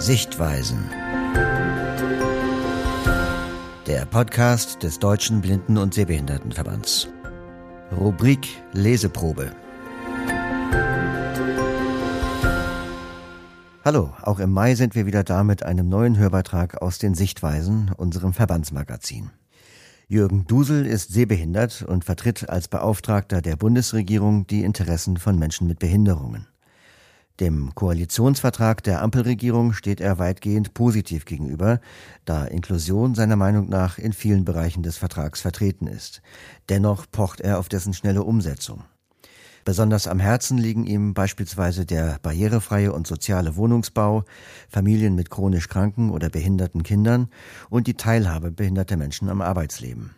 Sichtweisen. Der Podcast des Deutschen Blinden- und Sehbehindertenverbands. Rubrik Leseprobe. Hallo, auch im Mai sind wir wieder da mit einem neuen Hörbeitrag aus den Sichtweisen, unserem Verbandsmagazin. Jürgen Dusel ist sehbehindert und vertritt als Beauftragter der Bundesregierung die Interessen von Menschen mit Behinderungen. Dem Koalitionsvertrag der Ampelregierung steht er weitgehend positiv gegenüber, da Inklusion seiner Meinung nach in vielen Bereichen des Vertrags vertreten ist. Dennoch pocht er auf dessen schnelle Umsetzung. Besonders am Herzen liegen ihm beispielsweise der barrierefreie und soziale Wohnungsbau, Familien mit chronisch kranken oder behinderten Kindern und die Teilhabe behinderter Menschen am Arbeitsleben.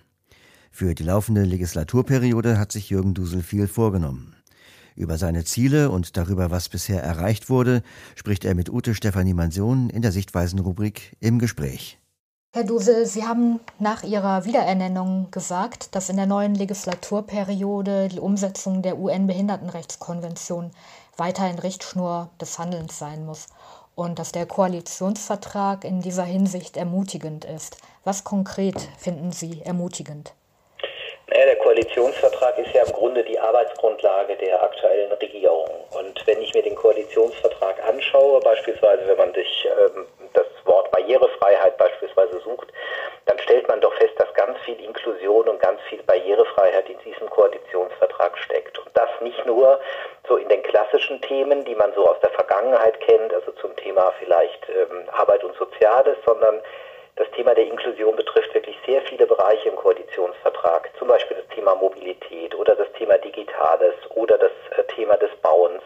Für die laufende Legislaturperiode hat sich Jürgen Dusel viel vorgenommen. Über seine Ziele und darüber, was bisher erreicht wurde, spricht er mit Ute Stefanie Mansion in der Sichtweisen-Rubrik im Gespräch. Herr Dusel, Sie haben nach Ihrer Wiederernennung gesagt, dass in der neuen Legislaturperiode die Umsetzung der UN-Behindertenrechtskonvention weiterhin Richtschnur des Handelns sein muss und dass der Koalitionsvertrag in dieser Hinsicht ermutigend ist. Was konkret finden Sie ermutigend? Naja, der Koalitionsvertrag ist ja im Grunde die Arbeitsgrundlage der aktuellen Regierung. Und wenn ich mir den Koalitionsvertrag anschaue, beispielsweise wenn man sich ähm, das Wort Barrierefreiheit beispielsweise sucht, dann stellt man doch fest, dass ganz viel Inklusion und ganz viel Barrierefreiheit in diesem Koalitionsvertrag steckt. Und das nicht nur so in den klassischen Themen, die man so aus der Vergangenheit kennt, also zum Thema vielleicht ähm, Arbeit und Soziales, sondern das Thema der Inklusion betrifft wirklich sehr viele Bereiche im Koalitionsvertrag, zum Beispiel das Thema Mobilität oder das Thema Digitales oder das äh, Thema des Bauens.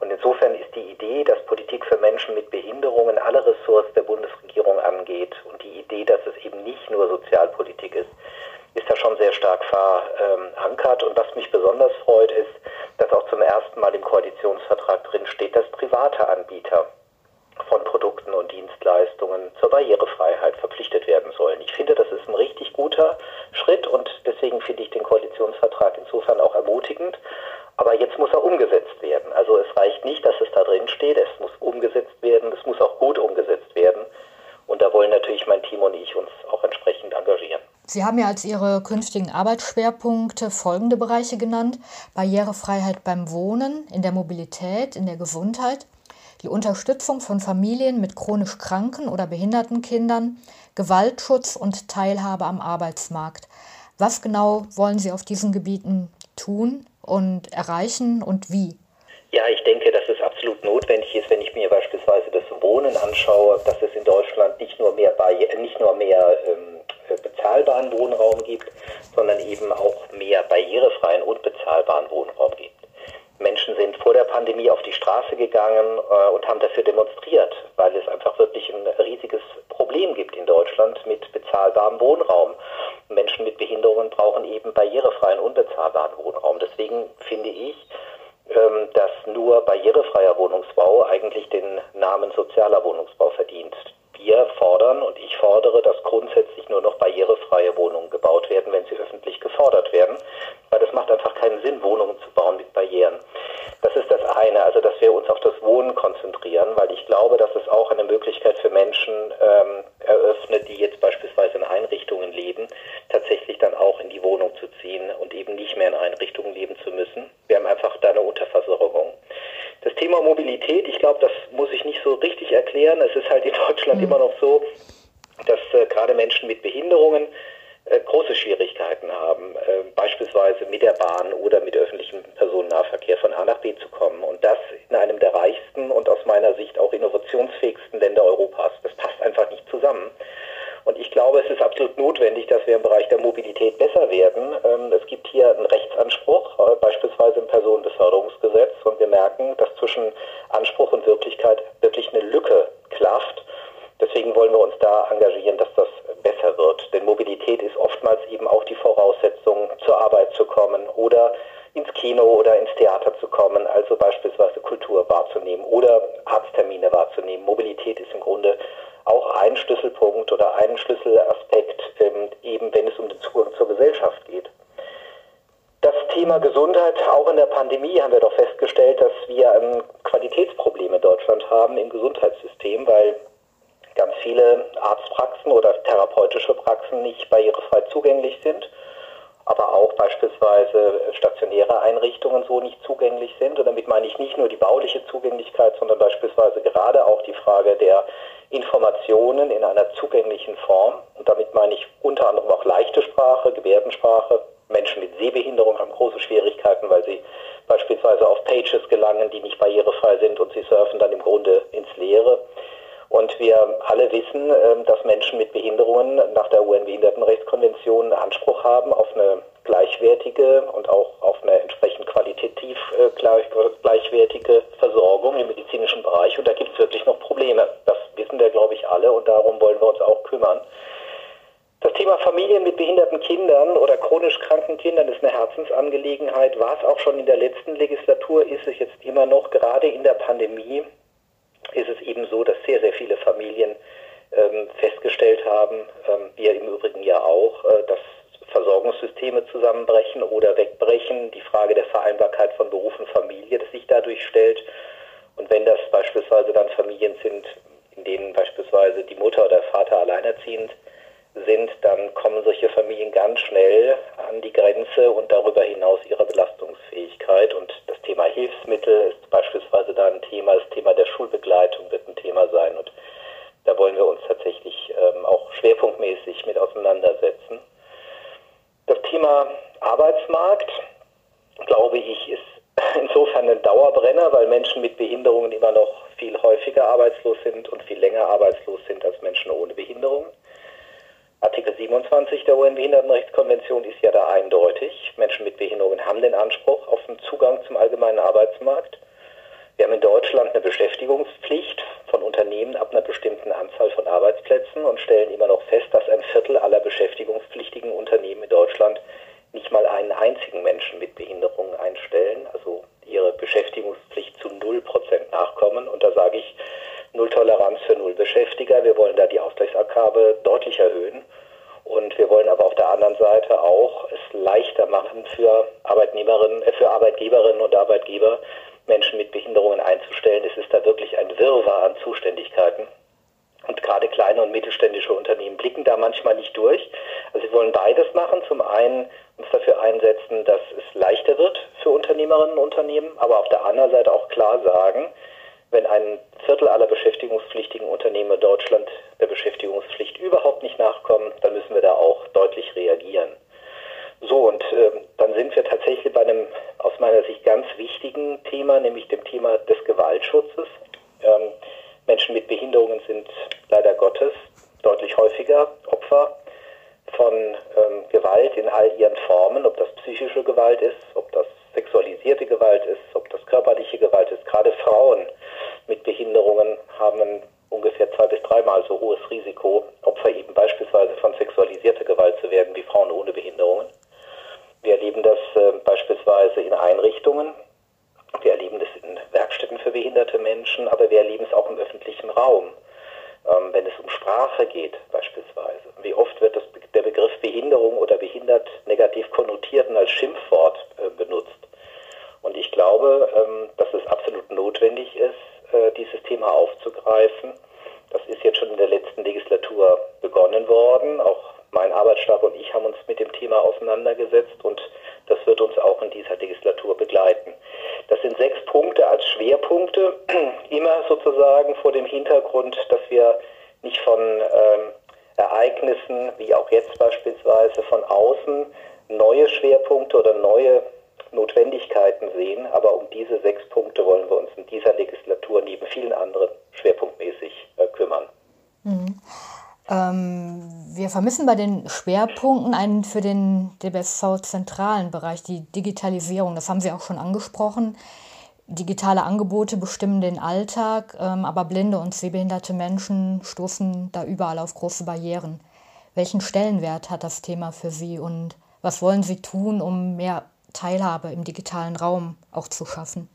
Und insofern ist die Idee, dass Politik für Menschen mit Behinderungen alle Ressorts der Bundesregierung angeht und die Idee, dass es eben nicht nur Sozialpolitik ist, ist da schon sehr stark verankert. Und was mich besonders freut, ist, dass auch zum ersten Mal im Koalitionsvertrag drin steht, dass private Anbieter von Produkten und Dienstleistungen zur Barrierefreiheit verpflichtet werden sollen. Ich finde, das ist ein richtig guter Schritt und deswegen finde ich den Koalitionsvertrag insofern auch ermutigend. Aber jetzt muss er umgesetzt werden. Also es reicht nicht, dass es da drin steht, es muss umgesetzt werden, es muss auch gut umgesetzt werden. Und da wollen natürlich mein Team und ich uns auch entsprechend engagieren. Sie haben ja als Ihre künftigen Arbeitsschwerpunkte folgende Bereiche genannt. Barrierefreiheit beim Wohnen, in der Mobilität, in der Gesundheit die Unterstützung von Familien mit chronisch kranken oder behinderten Kindern, Gewaltschutz und Teilhabe am Arbeitsmarkt. Was genau wollen Sie auf diesen Gebieten tun und erreichen und wie? Ja, ich denke, dass es absolut notwendig ist, wenn ich mir beispielsweise das Wohnen anschaue, dass es in Deutschland nicht nur mehr, Barri nicht nur mehr ähm, bezahlbaren Wohnraum gibt, sondern eben auch mehr barrierefreien und bezahlbaren Wohnraum gibt. Menschen sind vor der Pandemie auf die Straße gegangen äh, und haben dafür demonstriert, weil es einfach wirklich ein riesiges Problem gibt in Deutschland mit bezahlbarem Wohnraum. Menschen mit Behinderungen brauchen eben barrierefreien, unbezahlbaren Wohnraum. Deswegen finde ich, ähm, dass nur barrierefreier Wohnungsbau eigentlich den Namen sozialer Wohnungsbau verdient. Wir fordern und ich fordere, dass grundsätzlich nur noch barrierefreie Wohnungen gebaut werden, wenn sie öffentlich gefordert werden, weil es macht einfach keinen Sinn, Wohnungen zu bauen mit Barrieren. Das ist das eine, also dass wir uns auf das Wohnen konzentrieren, weil ich glaube, dass es auch eine Möglichkeit für Menschen ähm, eröffnet, die jetzt beispielsweise in Einrichtungen leben, tatsächlich dann auch in die Wohnung zu ziehen und eben nicht mehr in Einrichtungen leben zu müssen. Wir haben einfach da eine Unterversorgung. Das Thema Mobilität, ich glaube, das muss ich nicht so erklären. Es ist halt in Deutschland mhm. immer noch so, dass äh, gerade Menschen mit Behinderungen äh, große Schwierigkeiten haben, äh, beispielsweise mit der Bahn oder mit öffentlichem Personennahverkehr von A nach B zu kommen. Und das in einem der reichsten und aus meiner Sicht auch innovationsfähigsten Länder Europas. Das passt einfach nicht zusammen. Und ich glaube, es ist absolut notwendig, dass wir im Bereich der Mobilität besser werden. Ähm, es gibt hier einen Rechtsanspruch, äh, beispielsweise im Personenbeförderungsgesetz. Und wir merken, dass zwischen Anspruch und Wirklichkeit wirklich eine Lücke klafft. Deswegen wollen wir uns da engagieren, dass das besser wird. Denn Mobilität ist oftmals eben auch die Voraussetzung, zur Arbeit zu kommen oder ins Kino oder ins Theater zu kommen, also beispielsweise Kultur wahrzunehmen oder Arzttermine wahrzunehmen. Mobilität ist im Grunde auch ein Schlüsselpunkt oder ein Schlüsselaspekt, ähm, eben wenn es um den Zugang zur Gesellschaft geht. Das Thema Gesundheit, auch in der Pandemie haben wir doch festgestellt, dass wir ein Qualitätsproblem in Deutschland haben im Gesundheitssystem, weil ganz viele Arztpraxen oder therapeutische Praxen nicht barrierefrei zugänglich sind, aber auch beispielsweise stationäre Einrichtungen so nicht zugänglich sind. Und damit meine ich nicht nur die bauliche Zugänglichkeit, sondern beispielsweise gerade auch die Frage der Informationen in einer zugänglichen Form. Und damit meine ich unter anderem auch leichte Sprache, Gebärdensprache. Menschen mit Sehbehinderung haben große Schwierigkeiten, weil sie beispielsweise auf Pages gelangen, die nicht barrierefrei sind und sie surfen dann im Grunde ins Leere. Und wir alle wissen, ähm, dass Menschen mit Behinderungen nach der UN-Behindertenrechtskonvention Anspruch haben auf eine gleichwertige und auch auf eine entsprechend qualitativ äh, gleichwertige Versorgung im medizinischen Bereich. Und da gibt es wirklich noch Probleme. Das wissen wir, glaube ich, alle und darum wollen wir uns auch kümmern. Das Thema Familien mit behinderten Kindern oder chronisch kranken Kindern ist eine Herzensangelegenheit, war es auch schon in der letzten Legislatur, ist es jetzt immer noch, gerade in der Pandemie ist es eben so, dass sehr, sehr viele Familien ähm, festgestellt haben, ähm, wir im Übrigen ja auch, äh, dass Versorgungssysteme zusammenbrechen oder wegbrechen, die Frage der Vereinbarkeit von Beruf und Familie, das sich dadurch stellt. Und wenn das beispielsweise dann Familien sind, in denen beispielsweise die Mutter oder der Vater alleinerziehend sind, dann kommen solche Familien ganz schnell an die Grenze und darüber hinaus ihrer Belastungsfähigkeit. Und das Thema Hilfsmittel ist beispielsweise da ein Thema. Das Thema der Schulbegleitung wird ein Thema sein. Und da wollen wir uns tatsächlich ähm, auch schwerpunktmäßig mit auseinandersetzen. Das Thema Arbeitsmarkt, glaube ich, ist insofern ein Dauerbrenner, weil Menschen mit Behinderungen immer noch viel häufiger arbeitslos sind und viel länger arbeitslos sind als Menschen ohne Behinderungen. Artikel 27 der UN-Behindertenrechtskonvention ist ja da eindeutig. Menschen mit Behinderungen haben den Anspruch auf den Zugang zum allgemeinen Arbeitsmarkt. Wir haben in Deutschland eine Beschäftigungspflicht von Unternehmen ab einer bestimmten Anzahl von Arbeitsplätzen und stellen immer noch fest, dass ein Viertel aller beschäftigungspflichtigen Unternehmen in Deutschland nicht mal einen einzigen Menschen mit Behinderungen einstellen, also ihre Beschäftigungspflicht zu null Prozent nachkommen. Und da sage ich, Null Toleranz für Nullbeschäftiger. Wir wollen da die Ausgleichsabgabe deutlich erhöhen. Und wir wollen aber auf der anderen Seite auch es leichter machen für Arbeitnehmerinnen, äh, für Arbeitgeberinnen und Arbeitgeber, Menschen mit Behinderungen einzustellen. Es ist da wirklich ein Wirrwarr an Zuständigkeiten. Und gerade kleine und mittelständische Unternehmen blicken da manchmal nicht durch. Also wir wollen beides machen. Zum einen uns dafür einsetzen, dass es leichter wird für Unternehmerinnen und Unternehmen, aber auf der anderen Seite auch klar sagen, wenn ein Viertel aller beschäftigungspflichtigen Unternehmen in Deutschland der Beschäftigungspflicht überhaupt nicht nachkommen, dann müssen wir da auch deutlich reagieren. So, und äh, dann sind wir tatsächlich bei einem aus meiner Sicht ganz wichtigen Thema, nämlich dem Thema des Gewaltschutzes. Ähm, Menschen mit Behinderungen sind leider Gottes deutlich häufiger Opfer von ähm, Gewalt in all ihren Formen, ob das psychische Gewalt ist, ob das sexualisierte Gewalt ist, ob das körperliche Gewalt ist. Gerade Frauen mit Behinderungen haben ungefähr zwei bis dreimal so hohes Risiko, Opfer eben beispielsweise von sexualisierter Gewalt zu werden wie Frauen ohne Behinderungen. Wir erleben das äh, beispielsweise in Einrichtungen, wir erleben das in Werkstätten für behinderte Menschen, aber wir erleben es auch im öffentlichen Raum. Ähm, wenn es um Sprache geht beispielsweise. Wie oft wird das, der Begriff Behinderung oder behindert negativ konnotiert und als Schimpfwort äh, benutzt. Und ich glaube, ähm, dass es absolut notwendig ist, äh, dieses Thema aufzugreifen. Das ist jetzt schon in der letzten Legislatur begonnen worden. Auch mein Arbeitsstab und ich haben uns mit dem Thema auseinandergesetzt und das wird uns auch in dieser Legislatur begleiten. Das sind sechs Punkte als Schwerpunkte, immer sozusagen vor dem Hintergrund, dass wir nicht von ähm, Ereignissen, wie auch jetzt beispielsweise von außen, neue Schwerpunkte oder neue Notwendigkeiten sehen. Aber um diese sechs Punkte wollen wir uns in dieser Legislatur neben vielen anderen schwerpunktmäßig äh, kümmern. Mhm. Ähm, wir vermissen bei den Schwerpunkten einen für den DBSV zentralen Bereich, die Digitalisierung. Das haben Sie auch schon angesprochen. Digitale Angebote bestimmen den Alltag, ähm, aber blinde und sehbehinderte Menschen stoßen da überall auf große Barrieren. Welchen Stellenwert hat das Thema für Sie und was wollen Sie tun, um mehr Teilhabe im digitalen Raum auch zu schaffen?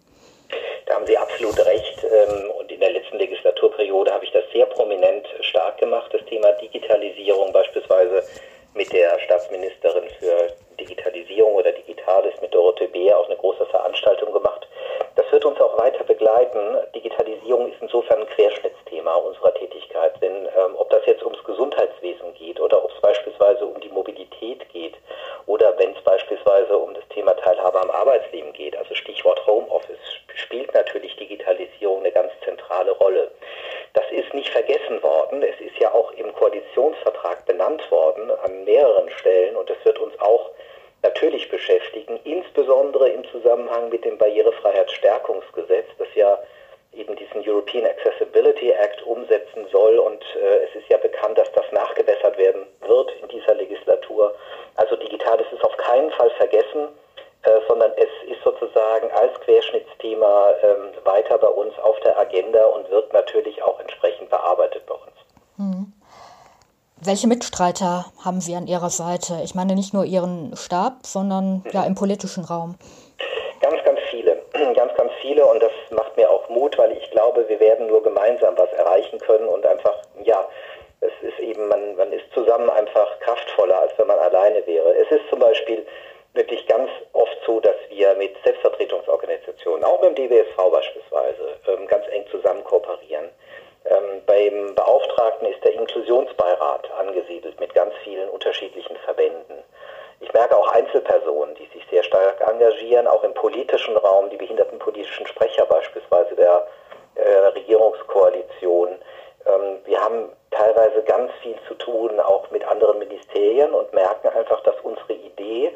Da haben Sie absolut recht. Ähm, und in der letzten Legislaturperiode habe ich das sehr prominent stark gemacht, das Thema Digitalisierung beispielsweise mit der Staatsministerin für Digitalisierung oder Digitalisierung Digitales mit Dorothee Beer auch eine große Veranstaltung gemacht. Das wird uns auch weiter begleiten. Digitalisierung ist insofern ein Querschnittsthema unserer Tätigkeit. Denn ähm, ob das jetzt ums Gesundheitswesen geht oder ob es beispielsweise um die Mobilität geht oder wenn es beispielsweise um das Thema Teilhabe am Arbeitsleben geht, also Stichwort Homeoffice, spielt natürlich Digitalisierung eine ganz zentrale Rolle. Das ist nicht vergessen worden. Es ist ja auch im Koalitionsvertrag benannt worden an mehreren Stellen und es wird uns auch natürlich beschäftigen, insbesondere im Zusammenhang mit dem Barrierefreiheitsstärkungsgesetz, das ja eben diesen European Accessibility Act umsetzen soll. Und äh, es ist ja bekannt, dass das nachgebessert werden wird in dieser Legislatur. Also Digitales ist auf keinen Fall vergessen, äh, sondern es ist sozusagen als Querschnittsthema äh, weiter bei uns auf der Agenda und wird natürlich auch entsprechend bearbeitet bei uns. Hm. Welche Mitstreiter haben Sie an Ihrer Seite? Ich meine nicht nur Ihren Stab, sondern ja im politischen Raum. Ganz, ganz viele. Ganz, ganz viele und das macht mir auch Mut, weil ich glaube, wir werden nur gemeinsam was erreichen können und einfach, ja, es ist eben, man, man ist zusammen einfach kraftvoller, als wenn man alleine wäre. Es ist zum Beispiel wirklich ganz oft so, dass wir mit Selbstvertretungsorganisationen, auch dem DWSV beispielsweise, ähm, ganz eng zusammen kooperieren. Ähm, beim Beauftragten ist der Inklusionsbeirat angesiedelt mit ganz vielen unterschiedlichen Verbänden. Ich merke auch Einzelpersonen, die sich sehr stark engagieren, auch im politischen Raum, die behindertenpolitischen Sprecher beispielsweise der äh, Regierungskoalition. Ähm, wir haben teilweise ganz viel zu tun, auch mit anderen Ministerien und merken einfach, dass unsere Idee,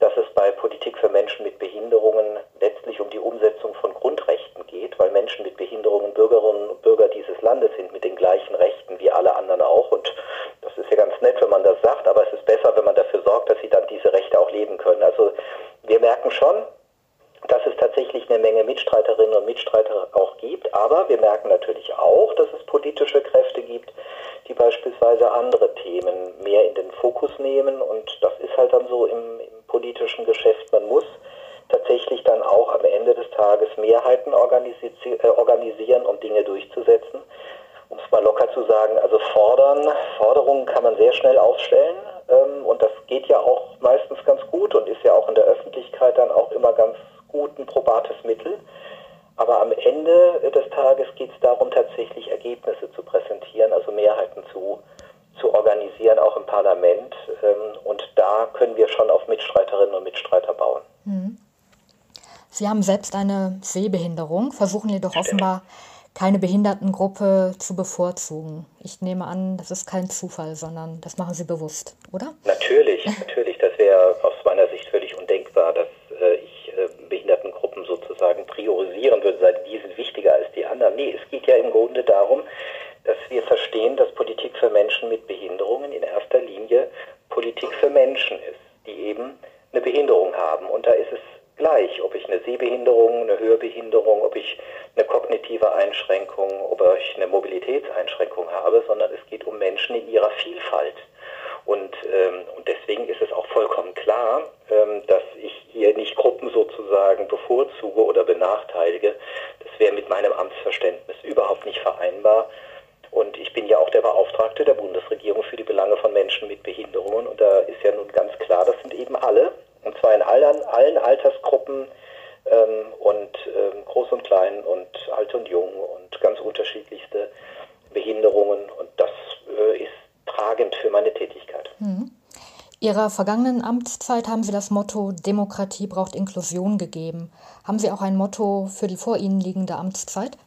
dass es bei Politik für Menschen mit Behinderungen letztlich um die Umsetzung von Grundrechten geht, weil Menschen mit Behinderungen Bürgerinnen und Bürger dieses Landes sind mit den gleichen Rechten wie alle anderen auch. Und das ist ja ganz nett, wenn man das sagt, aber es ist besser, wenn man dafür sorgt, dass sie dann diese Rechte auch leben können. Also wir merken schon, dass es tatsächlich eine Menge Mitstreiterinnen und Mitstreiter auch gibt, aber wir merken natürlich auch, dass es politische Kräfte gibt, die beispielsweise andere Themen mehr in den Fokus nehmen und das ist halt dann so im, im politischen Geschäft. Man muss tatsächlich dann auch am Ende des Tages Mehrheiten organisi äh, organisieren, um Dinge durchzusetzen. Um es mal locker zu sagen, also fordern, Forderungen kann man sehr schnell aufstellen ähm, und das geht ja auch meistens ganz gut und ist ja auch in der Öffentlichkeit dann auch immer ganz gut ein probates Mittel. Aber am Ende des Tages geht es darum, tatsächlich Ergebnisse zu präsentieren, also Mehrheiten zu, zu organisieren, auch im Parlament. Ähm, und da können wir schon auf Mitstreiterinnen und Mitstreiter bauen. Hm. Sie haben selbst eine Sehbehinderung, versuchen jedoch offenbar keine Behindertengruppe zu bevorzugen. Ich nehme an, das ist kein Zufall, sondern das machen Sie bewusst, oder? Natürlich, natürlich. Das wäre aus meiner Sicht völlig undenkbar, dass äh, ich äh, Behindertengruppen sozusagen priorisieren würde, sagen, die sind wichtiger als die anderen. Nee, es geht ja im Grunde darum, dass wir verstehen, dass Politik für Menschen mit Behinderungen in erster Linie Politik für Menschen ist, die eben eine Behinderung haben. Und da ist es gleich, ob ich eine Sehbehinderung, eine Hörbehinderung, ob ich eine kognitive Einschränkung, ob ich eine Mobilitätseinschränkung habe, sondern es geht um Menschen in ihrer Vielfalt. Und, ähm, und deswegen ist es auch vollkommen klar, ähm, dass ich hier nicht Gruppen sozusagen bevorzuge oder benachteilige. Das wäre mit meinem Amtsverständnis überhaupt nicht vereinbar. Und ich bin ja auch der Beauftragte der Bundesregierung für die Belange von Menschen mit Behinderungen. Und da ist ja nun ganz klar, das sind eben alle, und zwar in allen, allen Altersgruppen ähm, und ähm, groß und klein und alt und jung und ganz unterschiedlichste Behinderungen. Und das äh, ist tragend für meine Tätigkeit. Mhm. Ihrer vergangenen Amtszeit haben Sie das Motto Demokratie braucht Inklusion gegeben. Haben Sie auch ein Motto für die vor Ihnen liegende Amtszeit?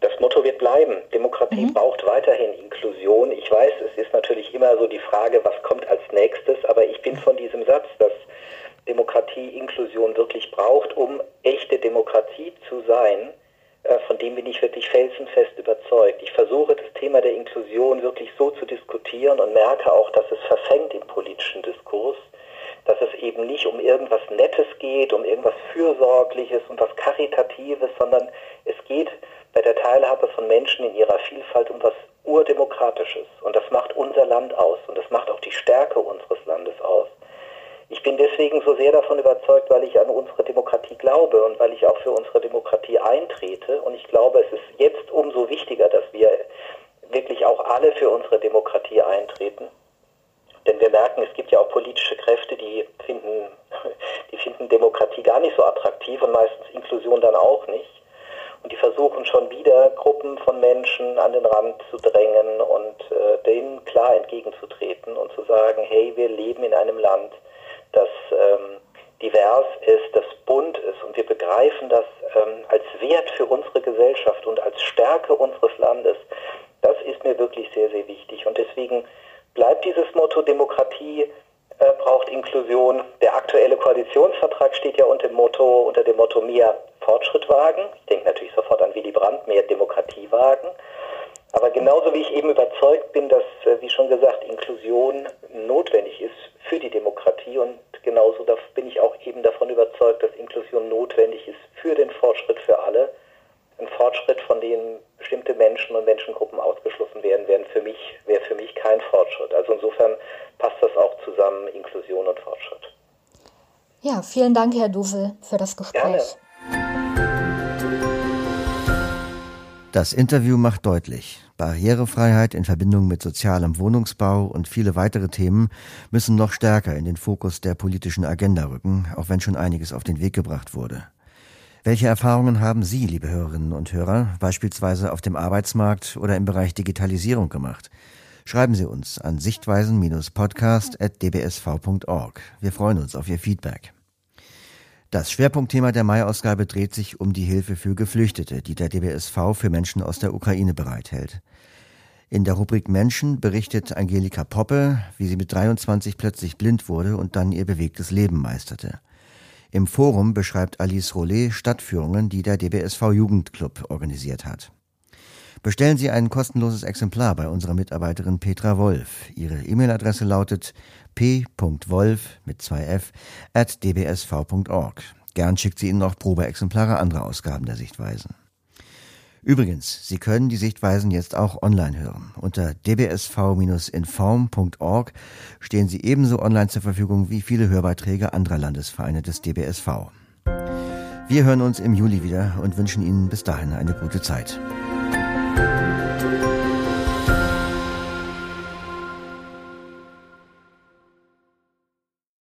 Das Motto wird bleiben. Demokratie mhm. braucht weiterhin Inklusion. Ich weiß, es ist natürlich immer so die Frage, was kommt als nächstes, aber ich bin von diesem Satz, dass Demokratie Inklusion wirklich braucht, um echte Demokratie zu sein, von dem bin ich wirklich felsenfest überzeugt. Ich versuche das Thema der Inklusion wirklich so zu diskutieren und merke auch, dass es verfängt im politischen Diskurs, dass es eben nicht um irgendwas Nettes geht, um irgendwas Fürsorgliches und was Karitatives, sondern es geht bei der Teilhabe von Menschen in ihrer Vielfalt um was Urdemokratisches. Und das macht unser Land aus und das macht auch die Stärke unseres Landes aus. Ich bin deswegen so sehr davon überzeugt, weil ich an unsere Demokratie glaube und weil ich auch für unsere Demokratie eintrete. Und ich glaube, es ist jetzt umso wichtiger, dass wir wirklich auch alle für unsere Demokratie eintreten. Denn wir merken, es gibt ja auch politische Kräfte, die finden, die finden Demokratie gar nicht so attraktiv und meistens Inklusion dann auch nicht. Und die versuchen schon wieder Gruppen von Menschen an den Rand zu drängen und äh, denen klar entgegenzutreten und zu sagen, hey, wir leben in einem Land, das ähm, divers ist, das bunt ist und wir begreifen das ähm, als Wert für unsere Gesellschaft und als Stärke unseres Landes. Das ist mir wirklich sehr, sehr wichtig. Und deswegen bleibt dieses Motto Demokratie äh, braucht Inklusion. Der aktuelle Koalitionsvertrag steht ja unter dem Motto, unter dem Motto mehr Fortschritt wagen. Ich denke natürlich sofort an Willy Brandt, mehr Demokratie wagen. Aber genauso wie ich eben überzeugt bin, dass, äh, wie schon gesagt, Inklusion notwendig ist für die Demokratie und genauso bin ich auch eben davon überzeugt, dass Inklusion notwendig ist für den Fortschritt für alle. Ein Fortschritt, von dem bestimmte Menschen und Menschengruppen ausgeschlossen werden, wäre für mich, wäre für mich kein Fortschritt. Also insofern passt das auch zusammen, Inklusion und Fortschritt. Ja, vielen Dank, Herr Duvel, für das Gespräch. Gerne. Das Interview macht deutlich, Barrierefreiheit in Verbindung mit sozialem Wohnungsbau und viele weitere Themen müssen noch stärker in den Fokus der politischen Agenda rücken, auch wenn schon einiges auf den Weg gebracht wurde. Welche Erfahrungen haben Sie, liebe Hörerinnen und Hörer, beispielsweise auf dem Arbeitsmarkt oder im Bereich Digitalisierung gemacht? Schreiben Sie uns an sichtweisen-podcast.dbsv.org. Wir freuen uns auf Ihr Feedback. Das Schwerpunktthema der Mai-Ausgabe dreht sich um die Hilfe für Geflüchtete, die der DBSV für Menschen aus der Ukraine bereithält. In der Rubrik Menschen berichtet Angelika Poppe, wie sie mit 23 plötzlich blind wurde und dann ihr bewegtes Leben meisterte. Im Forum beschreibt Alice Rollet Stadtführungen, die der DBSV Jugendclub organisiert hat. Bestellen Sie ein kostenloses Exemplar bei unserer Mitarbeiterin Petra Wolf. Ihre E-Mail-Adresse lautet p.wolf mit 2f at dbsv.org. Gern schickt sie Ihnen noch Probeexemplare anderer Ausgaben der Sichtweisen. Übrigens, Sie können die Sichtweisen jetzt auch online hören. Unter dbsv-inform.org stehen sie ebenso online zur Verfügung wie viele Hörbeiträge anderer Landesvereine des DBSV. Wir hören uns im Juli wieder und wünschen Ihnen bis dahin eine gute Zeit.